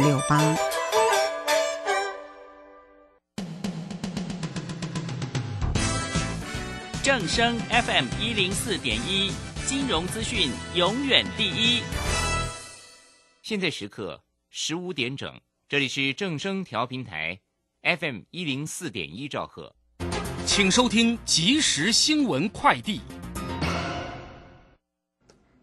六八。正声 FM 一零四点一，金融资讯永远第一。现在时刻十五点整，这里是正声调频台 FM 一零四点一兆赫，请收听即时新闻快递。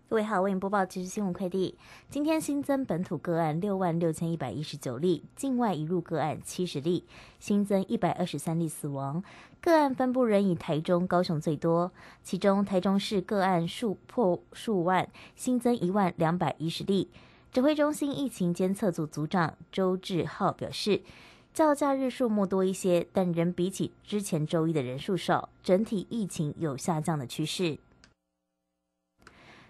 各位好，为您播报即时新闻快递。今天新增本土个案六万六千一百一十九例，境外移入个案七十例，新增一百二十三例死亡。个案分布仍以台中、高雄最多，其中台中市个案数破数万，新增一万两百一十例。指挥中心疫情监测组组长周志浩表示，较假日数目多一些，但仍比起之前周一的人数少，整体疫情有下降的趋势。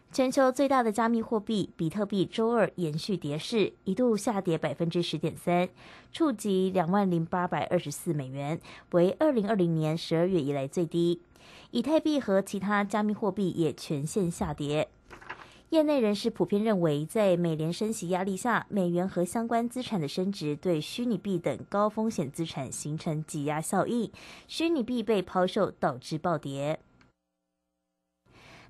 全球最大的加密货币比特币周二延续跌势，一度下跌百分之十点三，触及两万零八百二十四美元，为二零二零年十二月以来最低。以太币和其他加密货币也全线下跌。业内人士普遍认为，在美联升息压力下，美元和相关资产的升值对虚拟币等高风险资产形成挤压效应，虚拟币被抛售导致暴跌。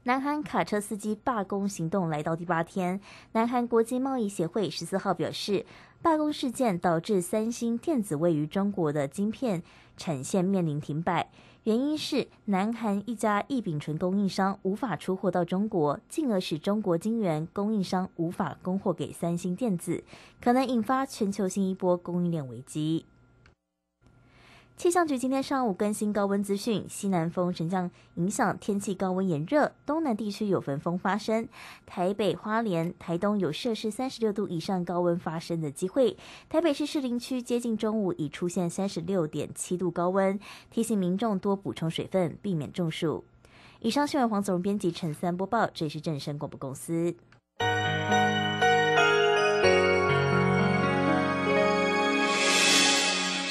南韩卡车司机罢工行动来到第八天，南韩国际贸易协会十四号表示，罢工事件导致三星电子位于中国的晶片产线面临停摆，原因是南韩一家异丙醇供应商无法出货到中国，进而使中国晶圆供应商无法供货给三星电子，可能引发全球新一波供应链危机。气象局今天上午更新高温资讯，西南风仍将影响天气高温炎热，东南地区有焚风发生，台北、花莲、台东有摄氏三十六度以上高温发生的机会。台北市士林区接近中午已出现三十六点七度高温，提醒民众多补充水分，避免中暑。以上新闻黄总编辑陈三播报，这里是正声广播公司。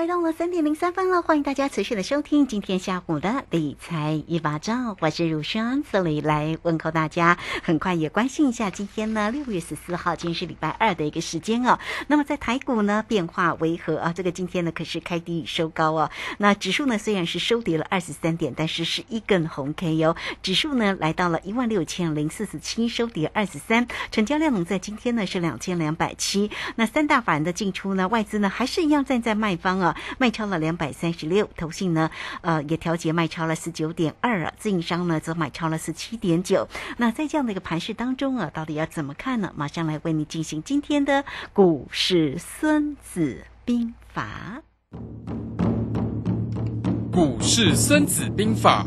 来到了三点零三分了，欢迎大家持续的收听今天下午的理财一把照，我是如轩，这里来问候大家。很快也关心一下今天呢六月十四号，今天是礼拜二的一个时间哦。那么在台股呢变化为何啊？这个今天呢可是开低收高哦。那指数呢虽然是收跌了二十三点，但是是一根红 K 哦。指数呢来到了一万六千零四十七，收跌二十三，成交量呢在今天呢是两千两百七。那三大法人的进出呢，外资呢还是一样站在卖。方啊，卖超了两百三十六，投信呢，呃，也调节卖超了十九点二啊，自营商呢则买超了十七点九。那在这样的一个盘势当中啊，到底要怎么看呢？马上来为你进行今天的股市孙子兵法。股市孙子兵法。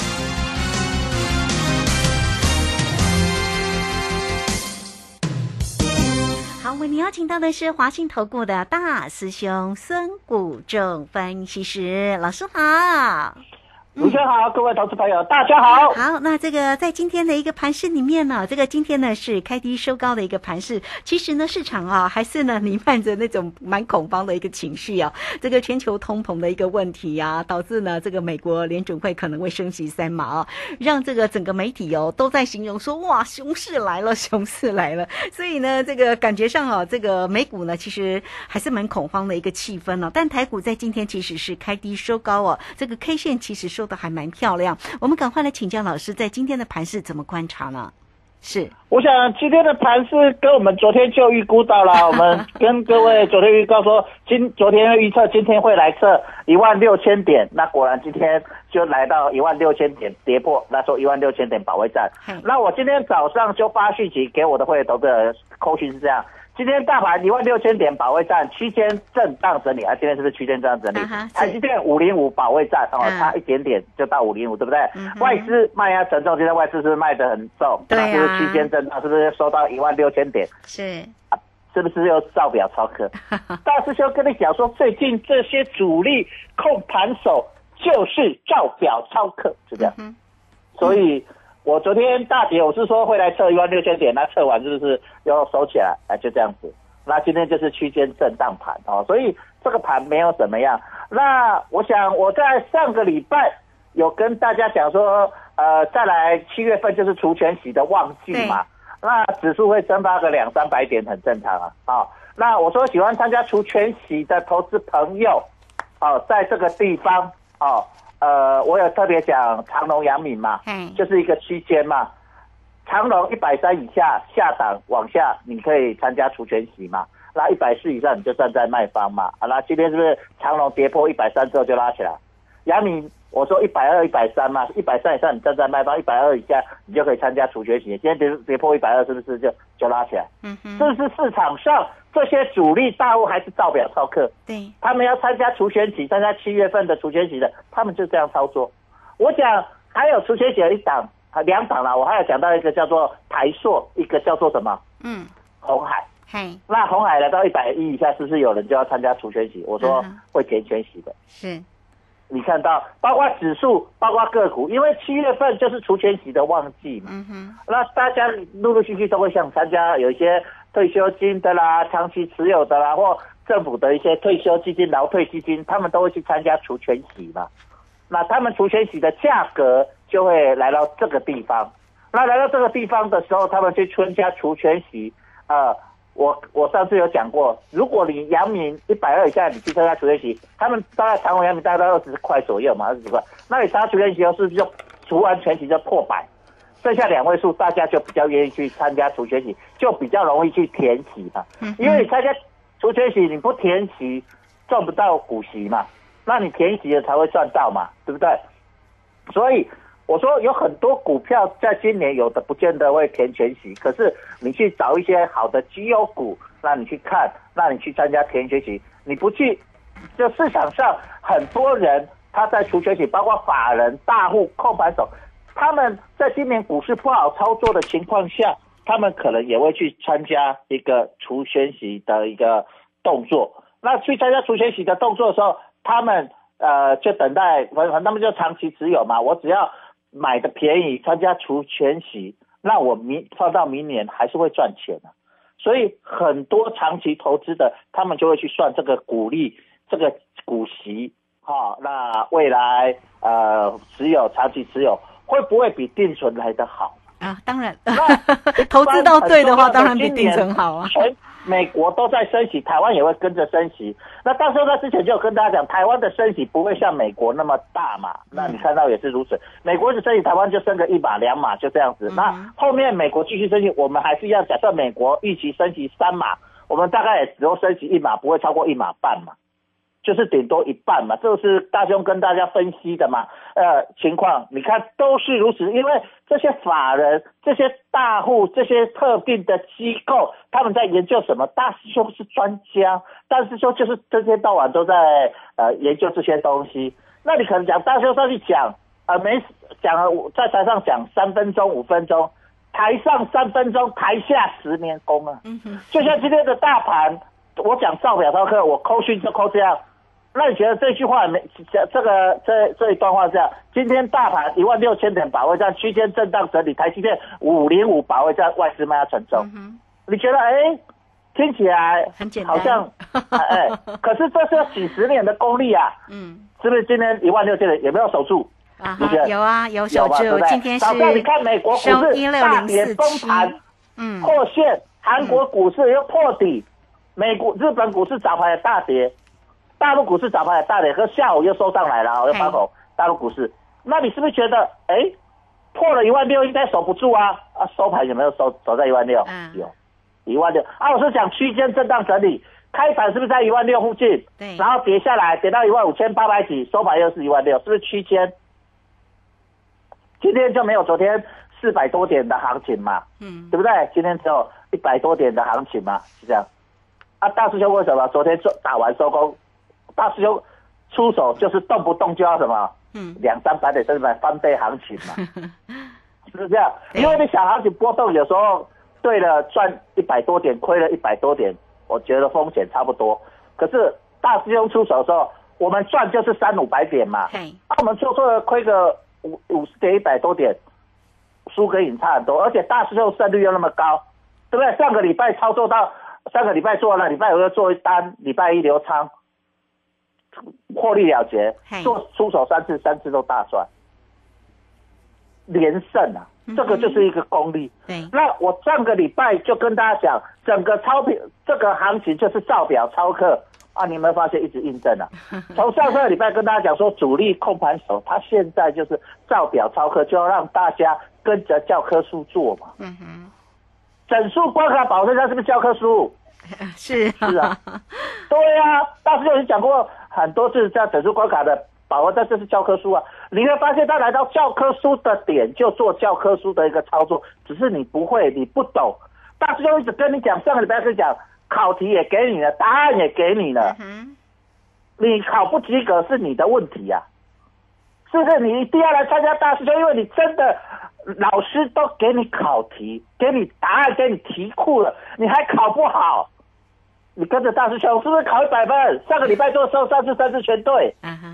为你邀请到的是华信投顾的大师兄孙谷正分析师老师好。主持人好，各位投资朋友，大家好。好，那这个在今天的一个盘市里面呢，这个今天呢是开低收高的一个盘市。其实呢，市场啊还是呢弥漫着那种蛮恐慌的一个情绪啊。这个全球通膨的一个问题呀，导致呢这个美国联准会可能会升息三码啊，让这个整个媒体哦都在形容说哇熊市来了，熊市来了。所以呢，这个感觉上啊，这个美股呢其实还是蛮恐慌的一个气氛呢。但台股在今天其实是开低收高哦，这个 K 线其实收的还蛮漂亮。我们赶快来请教老师，在今天的盘势怎么观察呢？是，我想今天的盘是跟我们昨天就预估到了，我们跟各位昨天预告说，今昨天预测今天会来测一万六千点，那果然今天就来到一万六千点跌破，那时候一万六千点保卫战。那我今天早上就发讯息给我的会员投资人扣讯是这样。今天大盘一万六千点保卫战区间震荡整理啊，今天是不是区间震荡整理？台积电五零五保卫战哦，差一点点就到五零五，对不对？外资卖压沉重，今天外资是卖的很重，对是不是区间震荡？是不是收到一万六千点？是啊，是不是又造表超课？大师兄跟你讲说，最近这些主力控盘手就是造表超课，是这样。所以。我昨天大跌，我是说会来测一万六千点，那测完是不是又收起来？哎，就这样子。那今天就是区间震荡盘哦，所以这个盘没有怎么样。那我想我在上个礼拜有跟大家讲说，呃，再来七月份就是除权息的旺季嘛，那指数会蒸发个两三百点，很正常啊。啊，那我说喜欢参加除权息的投资朋友，哦，在这个地方哦。呃，我有特别讲长隆、阳明嘛，嗯，就是一个区间嘛。长隆一百三以下下档往下，你可以参加除权息嘛。那一百四以上你就站在卖方嘛。好啦，今天是不是长隆跌破一百三之后就拉起来？阳明我说一百二、一百三嘛，一百三以上你站在卖方，一百二以下你就可以参加除权息。今天跌跌破一百二，是不是就就拉起来？嗯哼，这是市场上。这些主力大户还是照表操课，对，他们要参加除权期，参加七月份的除权期的，他们就这样操作。我讲还有除权期的一档，两档了，我还要讲到一个叫做台硕，一个叫做什么？嗯，红海。嘿，那红海来到一百一以下，是不是有人就要参加除权期？我说会填全息的。是，你看到包括指数，包括个股，因为七月份就是除权息的旺季嘛。嗯哼，那大家陆陆续续都会想参加，有一些。退休金的啦，长期持有的啦，或政府的一些退休基金、劳退基金，他们都会去参加除权息嘛。那他们除权息的价格就会来到这个地方。那来到这个地方的时候，他们去参加除权息。呃，我我上次有讲过，如果你阳明一百二以下，你去参加除权息，他们大概长虹阳明大概二十块左右嘛，二十块。那你参加除权息后，是不是就除完全息就破百？剩下两位数，大家就比较愿意去参加除权息，就比较容易去填息嘛。因为你参加除权息，你不填息赚不到股息嘛，那你填息了才会赚到嘛，对不对？所以我说有很多股票在今年有的不见得会填全息，可是你去找一些好的绩优股，那你去看，那你去参加填全息，你不去，就市场上很多人他在除全息，包括法人、大户、控盘手。他们在今年股市不好操作的情况下，他们可能也会去参加一个除全息的一个动作。那去参加除全息的动作的时候，他们呃就等待，反正他们就长期持有嘛。我只要买的便宜，参加除权息，那我明放到明年还是会赚钱的。所以很多长期投资的，他们就会去算这个股利、这个股息，哈，那未来呃持有长期持有。会不会比定存来的好啊？当然，投资到对的话，当然比定存好啊。全美国都在升息，台湾也会跟着升息。那到时候在之前就有跟大家讲，台湾的升息不会像美国那么大嘛？那你看到也是如此。美国是升息，台湾就升个一码两码就这样子。那后面美国继续升息，我们还是要假设美国预期升息三码，我们大概也只有升息一码，不会超过一码半嘛。就是顶多一半嘛，这是大兄跟大家分析的嘛，呃，情况你看都是如此，因为这些法人、这些大户、这些特定的机构，他们在研究什么？大师兄是专家，大师兄就是这天到晚都在呃研究这些东西。那你可能讲大师兄上去讲，呃，没讲在台上讲三分钟、五分钟，台上三分钟，台下十年功啊。嗯哼，就像今天的大盘，我讲造表操课，我扣讯就扣这样。那你觉得这句话没这这个这这一段话这样？今天大盘一万六千点保卫战，区间震荡整理，台积电五零五保卫战，外资卖压沉重。嗯你觉得哎，听起来很简单好像哎，可是这是要几十年的功力啊，嗯是不是？今天一万六千点有没有守住？有啊有守住今天是早上你看美国股市大跌崩盘嗯破线，韩国股市又破底，美股、日本股市早盘也大跌，大陆股市早盘也大跌，可下午又收上来了，又翻红。大陆股市，那你是不是觉得，哎，破了一万六应该守不住啊？啊，收盘有没有收守在一万六？嗯有，一万六。啊，我是讲区间震荡整理，开盘是不是在一万六附近？对然后跌下来，跌到一万五千八百几，收盘又是一万六，是不是区间？今天就没有昨天四百多点的行情嘛？嗯对不对？今天只有一百多点的行情嘛，是这样。啊，大师兄为什么昨天做打完收工？大师兄出手就是动不动就要什么嗯两三百点甚至百翻倍行情嘛，是不是这样？因为你小行情波动，有时候对了赚一百多点，亏了一百多点，我觉得风险差不多。可是大师兄出手的时候，我们赚就是三五百点嘛，嘿啊，我们做错了亏个五五十点一百多点，输跟赢差很多，而且大师兄胜率又那么高，对不对？上个礼拜操作到上个礼拜做了，礼拜五又做一单，礼拜一留仓，获利了结，做出手三次，三次都大赚，连胜啊！这个就是一个功力。对那我上个礼拜就跟大家讲，整个钞票这个行情就是造表超客啊！你有没有发现一直印证啊？从上个礼拜跟大家讲说主力控盘手，他现在就是造表超客，就要让大家跟着教科书做嘛。嗯哼，整数关卡保证它是不是教科书？是是啊，对啊，大师就已经讲过很多次，这样整数关卡的把握，但这是教科书啊。你会发现，他来到教科书的点就做教科书的一个操作，只是你不会，你不懂。大师兄一直跟你讲，上个礼拜跟你讲，考题也给你了，答案也给你了，嗯你考不及格是你的问题呀、是不是？你一定要来参加大师兄，因为你真的老师都给你考题，给你答案，给你题库了，你还考不好，你跟着大师兄是不是考一百分？上个礼拜做收三次三次全对啊哈，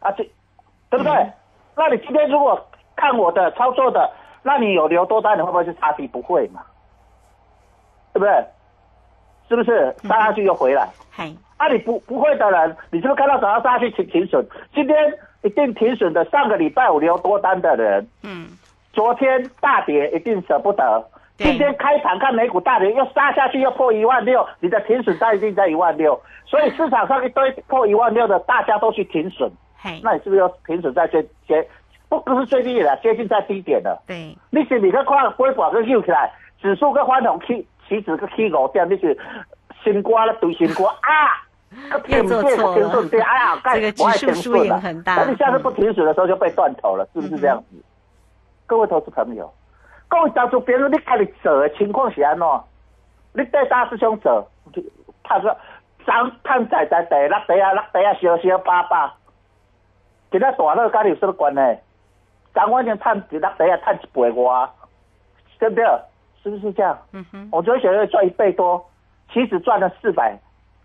啊，这对不对？那你今天如果看我的操作的，那你有留多单，你会不会去查底？不会嘛，对不对？是不是杀下去又回来？嘿啊，你不不会的人，你是不是看到早上杀下去停停损？今天一定停损的，上个礼拜我留多单的人，嗯昨天大跌一定舍不得。对今天开盘看美股大跌，又杀下去又破一万六，你的停损单一定在一万六，所以市场上一堆破一万六的，大家都去停损，那你是不是要停损在最接不不是最低点了，接近在低点了？对。你是你去看微博去扭起来，指数跟翻红起起止个起五点，你是新瓜了对新瓜啊，又做错了。对，哎呀，这个指数输赢很大。那你下次不停损的时候就被断头了，是不是这样子？各位投资朋友，各位当初别人你家己做的情况是安怎？你带大师兄做，他说涨探在在地落地啊落地啊小小巴巴，今仔大乐跟你有什么关系？涨完前探一落地啊探一倍外，对不对？是不是这样？嗯哼，我昨天小月赚一倍多，其实赚了四百，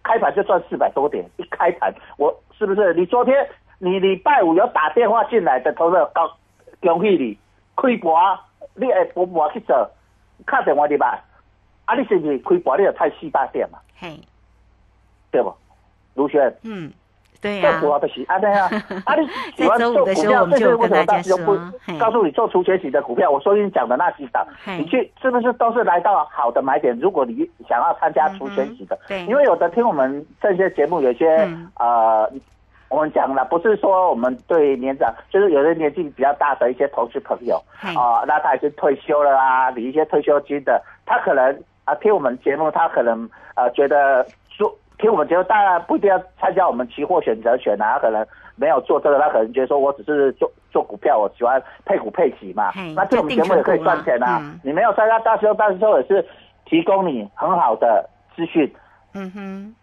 开盘就赚四百多点，一开盘我是不是？你昨天你礼拜五有打电话进来的投资，高恭喜你，开盘你会补盘去做，打电话入来，啊你是不是开盘你就太四百点嘛？嘿对不？卢轩，嗯，对这呀，主要的是安尼啊，啊你喜欢做股票，这我们就是为什么跟大家大师兄不告诉你做除权型的股票？我说你讲的那几档，你去是不是都是来到好的买点？如果你想要参加除权型的，对因为有的听我们这些节目，有些、嗯呃，我们讲了，不是说我们对年长，就是有的年纪比较大的一些投资朋友嘿。啊、那他已经退休了啊，领一些退休金的，他可能啊听我们节目，他可能呃觉得说听我们节目，当然不一定要参加我们期货选择权啊，他可能没有做这个，他可能觉得说我只是做做股票，我喜欢配股配息嘛。嘿，那听我们节目也可以赚钱啊。你没有参加大师兄，大师兄也是提供你很好的资讯。嗯哼，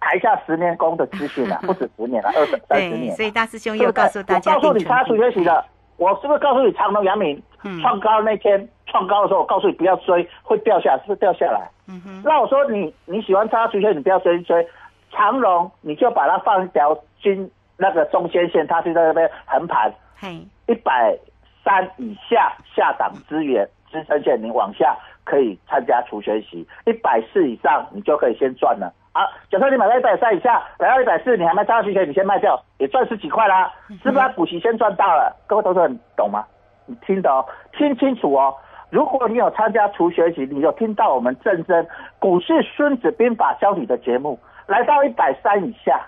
台下十年功的资讯啊，不止十年了，二十三十，年了。所以大师兄又告诉大家我告诉你，他除学习的，我是不是告诉你长隆、阳明创高那天创高的时候，我告诉你不要追，会掉下来，是不是掉下来？嗯哼。那我说你你喜欢它出现，你不要追追。长隆你就把它放一条均那个中间线，它是在那边横盘，一百三以下下档资源支撑线，你往下可以参加除学习，一百四以上你就可以先赚了。好，假设你买到一百三以下，来到一百四，你还没上去前，你先卖掉，也赚十几块啦，是不是？补习先赚到了，各位投资人懂吗？你听的哦，听清楚哦。如果你有参加除学习，你有听到我们正真股市孙子兵法教你的节目，来到一百三以下，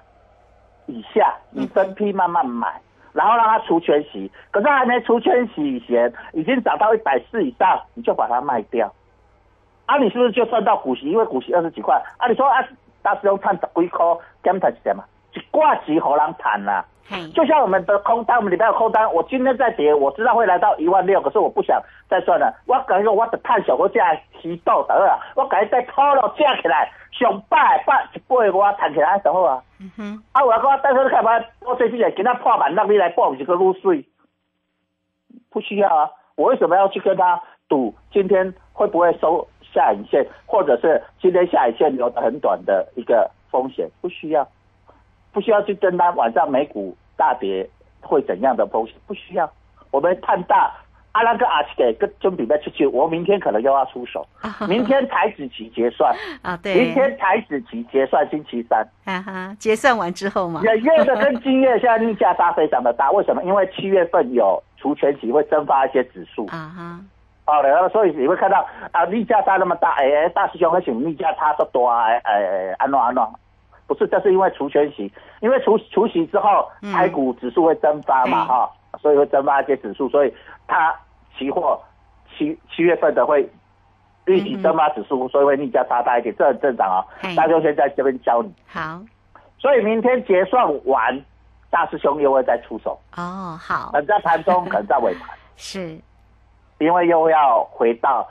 以下你分批慢慢买，然后让它除全息。可是还没除全息以前，已经涨到一百四以上，你就把它卖掉。啊，你是不是就赚到股息？因为股息二十几块。啊，你说啊。大师兄赚十几颗，减台是什么？一挂机好难谈啦。就像我们的空单，我们里边有空单，我今天在跌，我知道会来到一万六，可是我不想再算了。我感觉我的探小股价起到得了，我感觉再套了架起来，上百百一倍我弹起来，怎好啊？嗯哼。啊，我讲大师看嘛，我最近也给他破板，让你来报几个入税，不需要啊。我为什么要去跟他赌？今天会不会收？下影线，或者是今天下影线留的很短的一个风险，不需要，不需要去跟他晚上美股大跌会怎样的风险，不需要。我们看大阿拉哥阿奇给跟准备在出去，我明天可能又要出手。明天台子期结算啊，对，明天台子期结算星期三，哈哈，结算完之后嘛，月月的跟今月现在逆价差非常的大，为什么？因为七月份有除权期会蒸发一些指数 啊哈。好的，所以你会看到啊，逆价差那么大，哎，大师兄为什么逆价差都多啊？哎，安诺安诺，不是，这是因为除权息，因为除除息之后，台股指数会蒸发嘛，哈，所以会蒸发一些指数，所以它期货七七月份的会预期蒸发指数，所以会逆价差大一点，这很正常啊。大师兄先在这边教你。好。所以明天结算完，大师兄又会再出手。哦，好。可能在盘中，可能在尾盘。是。因为又要回到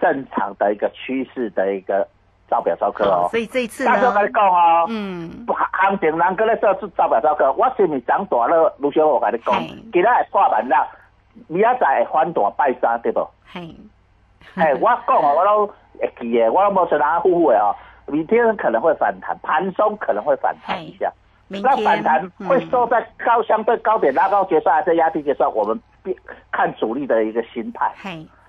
正常的一个趋势的一个造表招客哦，所以这一次呢，大家跟你讲哦，嗯，行情人跟你做出造表招客，我是咪涨大了？卢小我跟你讲，今日会破万啦，明仔载会反大拜三对不？嘿，哎，我讲哦，我都会记的，我都无像人呼呼的哦，明天可能会反弹，盘中可能会反弹一下，那反弹会收在高相对高点拉高结算还是压低结算？我们。看主力的一个心态，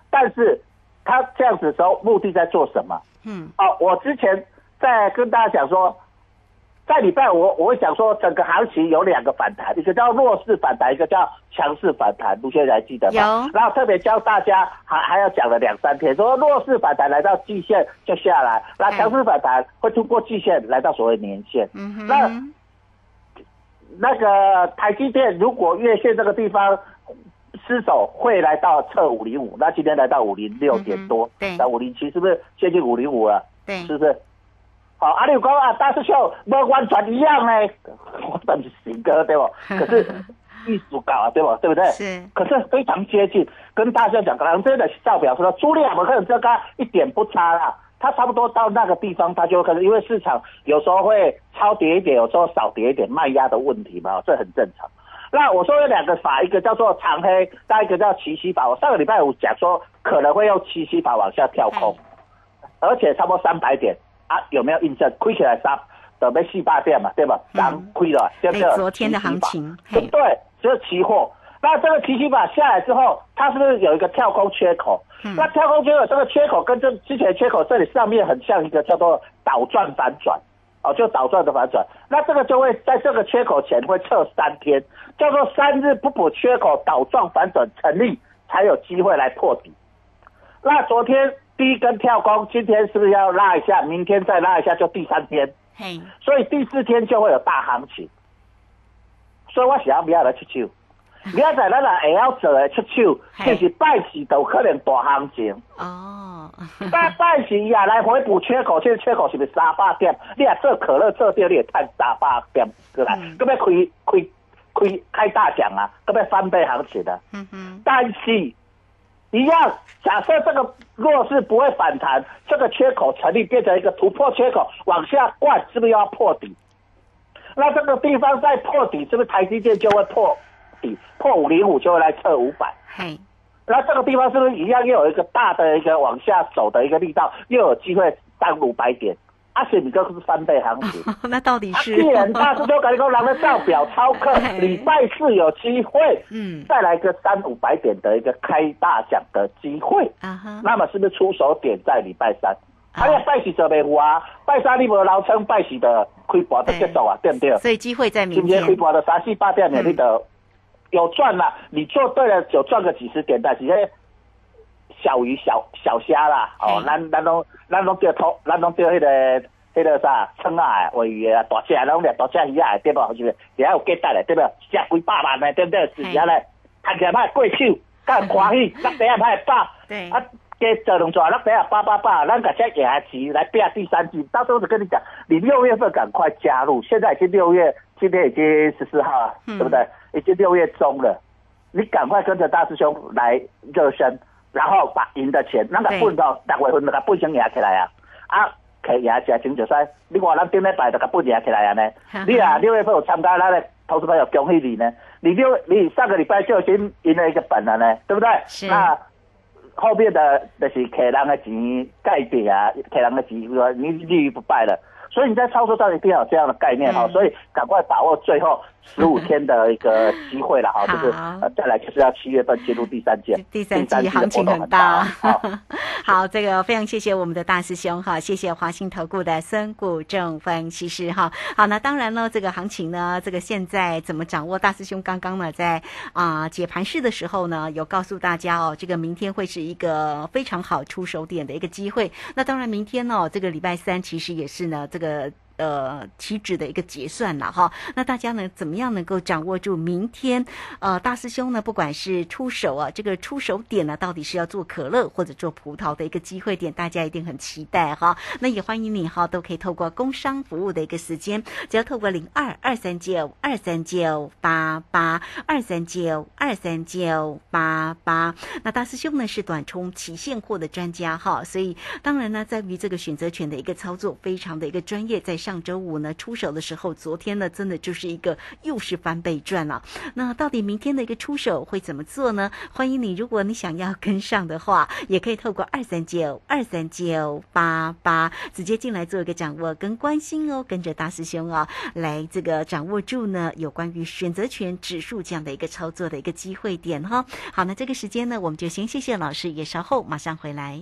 但是他这样子的时候，目的在做什么？嗯，哦，我之前在跟大家讲说，在礼拜我我会讲说，整个行情有两个反弹，一个叫弱势反弹，一个叫强势反弹。卢先生还记得吗？然后特别教大家，还还要讲了两三天，说弱势反弹来到季线就下来，那强势反弹会突破季线来到所谓年线。嗯那那个台积电如果月线这个地方。失手会来到测五零五，那今天来到五零六点多，那五零七是不是接近五零五了？对，是不是？好，阿六哥啊，大师兄，不完全一样呢，我等是行哥对不？可是艺术高啊，对不？对不对？是。可是非常接近，跟大师兄讲，可能真的照表说，朱莉亚可能这个一点不差啦，它差不多到那个地方，它就可能因为市场有时候会超跌一点，有时候少跌一点，卖压的问题嘛，这很正常。那我说有两个法，一个叫做长黑，再一个叫七夕法。我上个礼拜五讲说可能会用七夕法往下跳空，而且差不多三百点啊，有没有印证？亏起来三，准备四八点嘛，对吧？三亏了，对不对？昨天的行情，对，就是期货。那这个七夕法下来之后，它是不是有一个跳空缺口？那跳空缺口这个缺口跟这之前缺口这里上面很像一个叫做倒转反转。哦，就倒转的反转，那这个就会在这个缺口前会测三天，叫做三日不补缺口倒转反转成立，才有机会来破底。那昨天第一根跳空，今天是不是要拉一下？明天再拉一下，就第三天。嘿，所以第四天就会有大行情。所以我想要不要来出手？明仔载咱若会晓做的出手，就是拜四都可能大行情。哦，拜拜四也来回补缺口，现在缺口是不是三百点？你也做可乐做掉，你也赚三百点过来，咁要开开开开大奖啊，咁要翻倍行情的。嗯哼，但是一样，假设这个弱势不会反弹，这个缺口成立变成一个突破缺口往下灌，是不是要破底？那这个地方再破底，是不是台积电就会破底破五零五就会来测五百。嘿，那这个地方是不是一样又有一个大的一个往下走的一个力道，又有机会上五百点？而且你这是翻倍行情。那到底是？既然大师兄跟你讲，人的照表超课，礼拜四有机会，嗯，再来个三五百点的一个开大奖的机会，啊哈，那么是不是出手点在礼拜三？哎呀，拜喜就袂有啊，拜三你无捞称，拜喜的开盘就结束啊，对不对？所以机会在明天今天开盘的三四八点，你的有赚了，你做对了，有赚个几十点，但是咧小鱼小小虾啦，哦，咱咱拢咱拢钓头，咱拢钓迄个迄个啥称啊，尾鱼啊，大只拢掠大只鱼啊，对不？是不是？也有价值嘞，对不？只几百万嘞，对不对？是啊嘞，看起来歹过手，干欢喜，那底下歹爆，对啊。给这动作，那等下八八八，咱个先给下期来变第三季。到时候就跟你讲，你六月份赶快加入。现在已经六月，今天已经十四号了，对不对？已经六月中了，你赶快跟着大师兄来热身，然后把赢的钱那个本到六月份那个本先压起来啊！啊，可以压起来，请就说，你话咱顶礼拜就个本压起来啊呢？你啊，六月份有参加咱的投资朋友恭喜你呢！你六你上个礼拜就已经赢了一个本了呢，对不对？是。那后面的就是客人的钱盖底啊，客人的钱说你立于不败了，所以你在操作上一定要有这样的概念哈，所以赶快把握最后十五天的一个机会了 哈，就是呃再来就是要七月份进入第三季，第三季行情很大。好，这个非常谢谢我们的大师兄哈，谢谢华兴投顾的孙谷正分析师哈。好，那当然呢，这个行情呢，这个现在怎么掌握？大师兄刚刚呢在啊解盘式的时候呢，有告诉大家哦，这个明天会是一个非常好出手点的一个机会。那当然，明天呢，这个礼拜三其实也是呢，这个。呃，期指的一个结算了哈，那大家呢怎么样能够掌握住明天？呃，大师兄呢，不管是出手啊，这个出手点呢，到底是要做可乐或者做葡萄的一个机会点，大家一定很期待哈。那也欢迎你哈，都可以透过工商服务的一个时间，只要透过零二二三九二三九八八二三九二三九八八。那大师兄呢是短冲期现货的专家哈，所以当然呢，在于这个选择权的一个操作，非常的一个专业，在。上周五呢出手的时候，昨天呢真的就是一个又是翻倍赚了。那到底明天的一个出手会怎么做呢？欢迎你，如果你想要跟上的话，也可以透过二三九二三九八八直接进来做一个掌握跟关心哦，跟着大师兄啊来这个掌握住呢有关于选择权指数这样的一个操作的一个机会点哈。好，那这个时间呢，我们就先谢谢老师，也稍后马上回来。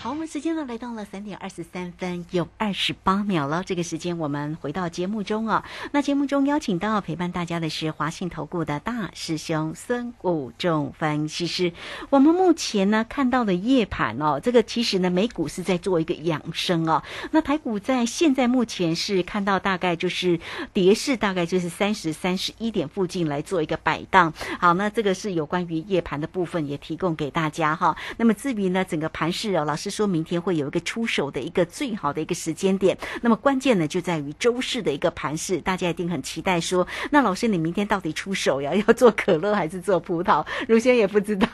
好，我们时间呢来到了三点二十三分有二十八秒了。这个时间我们回到节目中啊。那节目中邀请到陪伴大家的是华信投顾的大师兄孙武仲分析师。我们目前呢看到的夜盘哦，这个其实呢美股是在做一个养生哦。那台股在现在目前是看到大概就是跌势大概就是三十三十一点附近来做一个摆荡。好，那这个是有关于夜盘的部分也提供给大家哈。那么至于呢整个盘势哦，老师。说明天会有一个出手的一个最好的一个时间点，那么关键呢就在于周四的一个盘势，大家一定很期待。说那老师，你明天到底出手呀？要做可乐还是做葡萄？如轩也不知道。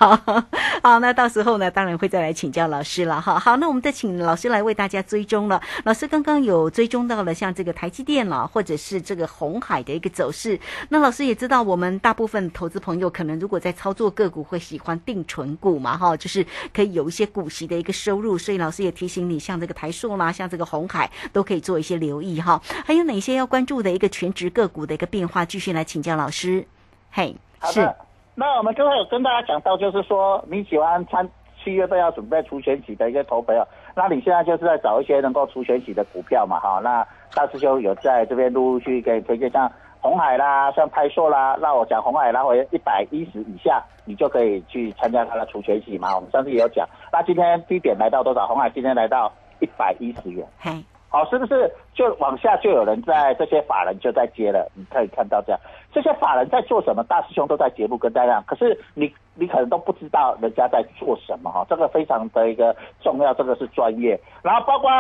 好，那到时候呢，当然会再来请教老师了哈。好，那我们再请老师来为大家追踪了。老师刚刚有追踪到了像这个台积电了，或者是这个红海的一个走势。那老师也知道，我们大部分投资朋友可能如果在操作个股会喜欢定存股嘛，哈，就是可以有一些股息的一个收入。所以老师也提醒你，像这个台塑啦，像这个红海，都可以做一些留意哈。还有哪些要关注的一个全职个股的一个变化？继续来请教老师。嘿，是。那我们刚才有跟大家讲到，就是说你喜欢参七月份要准备除权息的一个投朋友，那你现在就是在找一些能够除权息的股票嘛，哈。那大师兄有在这边陆陆续续给推荐像。红海啦，像拍硕啦，那我讲红海拉回一百一十以下，你就可以去参加它的除权息嘛。我们上次也有讲，那今天低点来到多少？红海今天来到一一百一十元。嘿，好，是不是就往下就有人在这些法人就在接了？你可以看到这样，这些法人在做什么？大师兄都在节目跟大家讲，可是你你可能都不知道人家在做什么哈，这个非常的一个重要，这个是专业。然后包括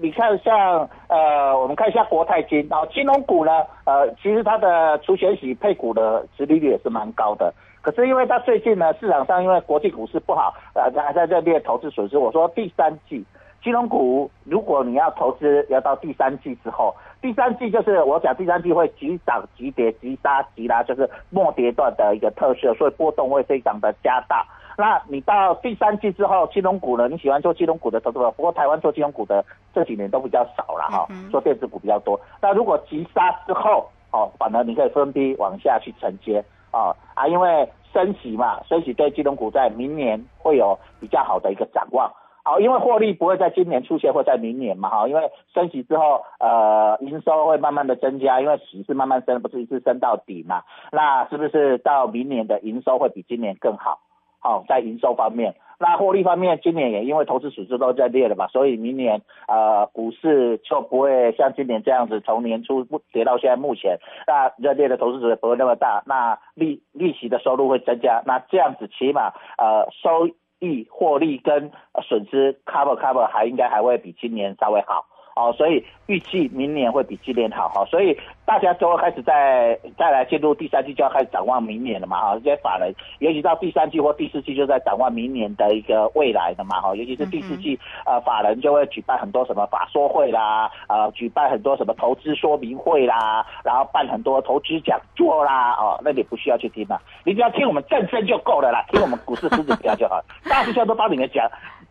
你看像呃，我们看一下国泰金，然后金融股呢，呃，其实它的除权息配股的殖利率也是蛮高的。可是因为它最近呢，市场上因为国际股市不好，呃，还在这列投资损失。我说第三季金融股，如果你要投资，要到第三季之后，第三季就是我讲第三季会急涨急跌急杀急拉，就是末跌段的一个特色，所以波动会非常的加大。那你到第三季之后，金融股呢？你喜欢做金融股的投资者，不过台湾做金融股的这几年都比较少了哈，做电子股比较多。那如果急杀之后，哦，反而你可以分批往下去承接啊啊，因为升息嘛，升息对金融股在明年会有比较好的一个展望。好，因为获利不会在今年出现，或在明年嘛哈，因为升息之后，呃，营收会慢慢的增加，因为息是慢慢升，不是一次升到底嘛，那是不是到明年的营收会比今年更好？好，在营收方面，那获利方面，今年也因为投资损失都在列了嘛，所以明年呃股市就不会像今年这样子，从年初跌到现在目前，那热烈的投资者不会那么大，那利利息的收入会增加，那这样子起码呃收益获利跟损失 cover cover 还应该还会比今年稍微好。哦，所以预计明年会比今年好哈，所以大家都开始在再来进入第三季，就要开始展望明年了嘛哈。这些法人，尤其到第三季或第四季，就在展望明年的一个未来的嘛哈。尤其是第四季，呃，法人就会举办很多什么法说会啦，呃，举办很多什么投资说明会啦，然后办很多投资讲座啦，哦，那你不需要去听嘛，你只要听我们正声就够了啦，听我们股市狮子标就好，大师兄都帮你们讲。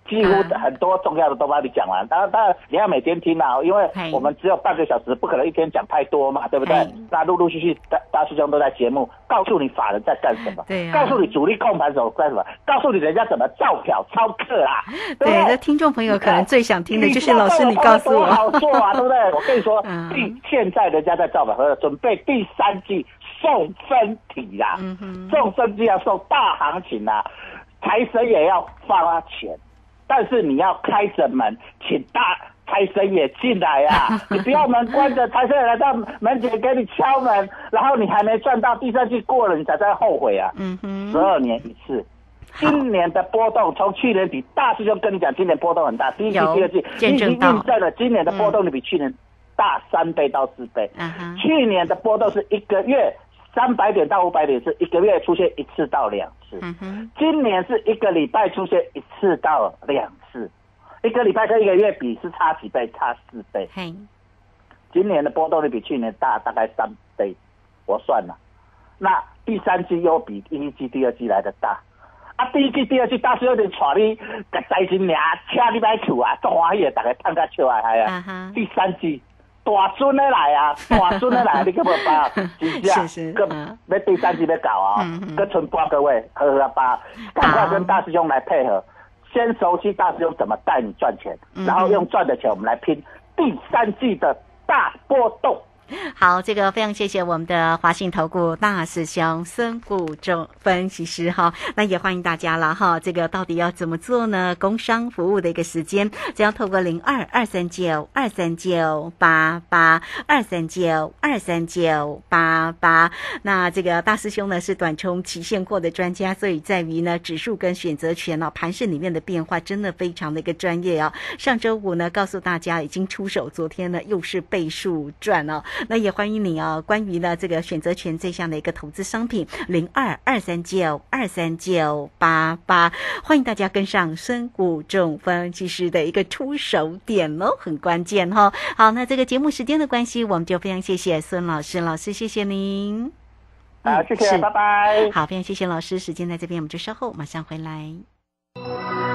几乎很多重要的都帮你讲完，当然当然你要每天听啊，因为我们只有半个小时，不可能一天讲太多嘛，对不对？那陆陆续续大大师兄都在节目告诉你法人在干什么，对，告诉你主力控盘手干什么，告诉你人家怎么造票操课啊。对，那听众朋友可能最想听的就是老师你告诉我，好做啊，对不对？我跟你说，第 现在人家在造表和准备第三季送分题啦，送分题要送大行情啦，财神也要发钱。但是你要开着门，请大财神爷进来呀！你不要门关着，财神爷来到门前给你敲门，然后你还没赚到第三季过了，你才在后悔啊！嗯哼，十二年一次，今年的波动从去年底，大师兄跟你讲，今年波动很大，第一季、第二季已经印证了今年的波动，你比去年大三倍到四倍。嗯哼，去年的波动是一个月。三百点到五百点是一个月出现一次到两次，今年是一个礼拜出现一次到两次，一个礼拜跟一个月比是差几倍？差四倍。今年的波动率比去年大大概三倍，我算了。那第三季又比第一季、第二季来的大，啊，第一季、第二季大是有点带你个财神爷车你买厝啊，中华也，大家探个笑啊，系啊。第三季。大孙的来啊，大孙的来，你可不把，是不是？要第三季要搞啊，各存八个位，呵呵吧，赶快跟大师兄来配合，先熟悉大师兄怎么带你赚钱，然后用赚的钱我们来拼第三季的大波动。好，这个非常谢谢我们的华信投顾大师兄孙谷中分析师哈，那也欢迎大家了哈。这个到底要怎么做呢？工商服务的一个时间，只要透过零二二三九二三九八八二三九二三九八八。那这个大师兄呢是短冲期现货的专家，所以在于呢指数跟选择权哦盘市里面的变化真的非常的一个专业哦。上周五呢告诉大家已经出手，昨天呢又是倍数赚哦。那也欢迎你哦！关于呢这个选择权这项的一个投资商品，零二二三九二三九八八，欢迎大家跟上深股中分析师的一个出手点喽，很关键哈。好，那这个节目时间的关系，我们就非常谢谢孙老师，老师谢谢您。好，谢谢，拜拜。好，非常谢谢老师，时间在这边，我们就稍后马上回来。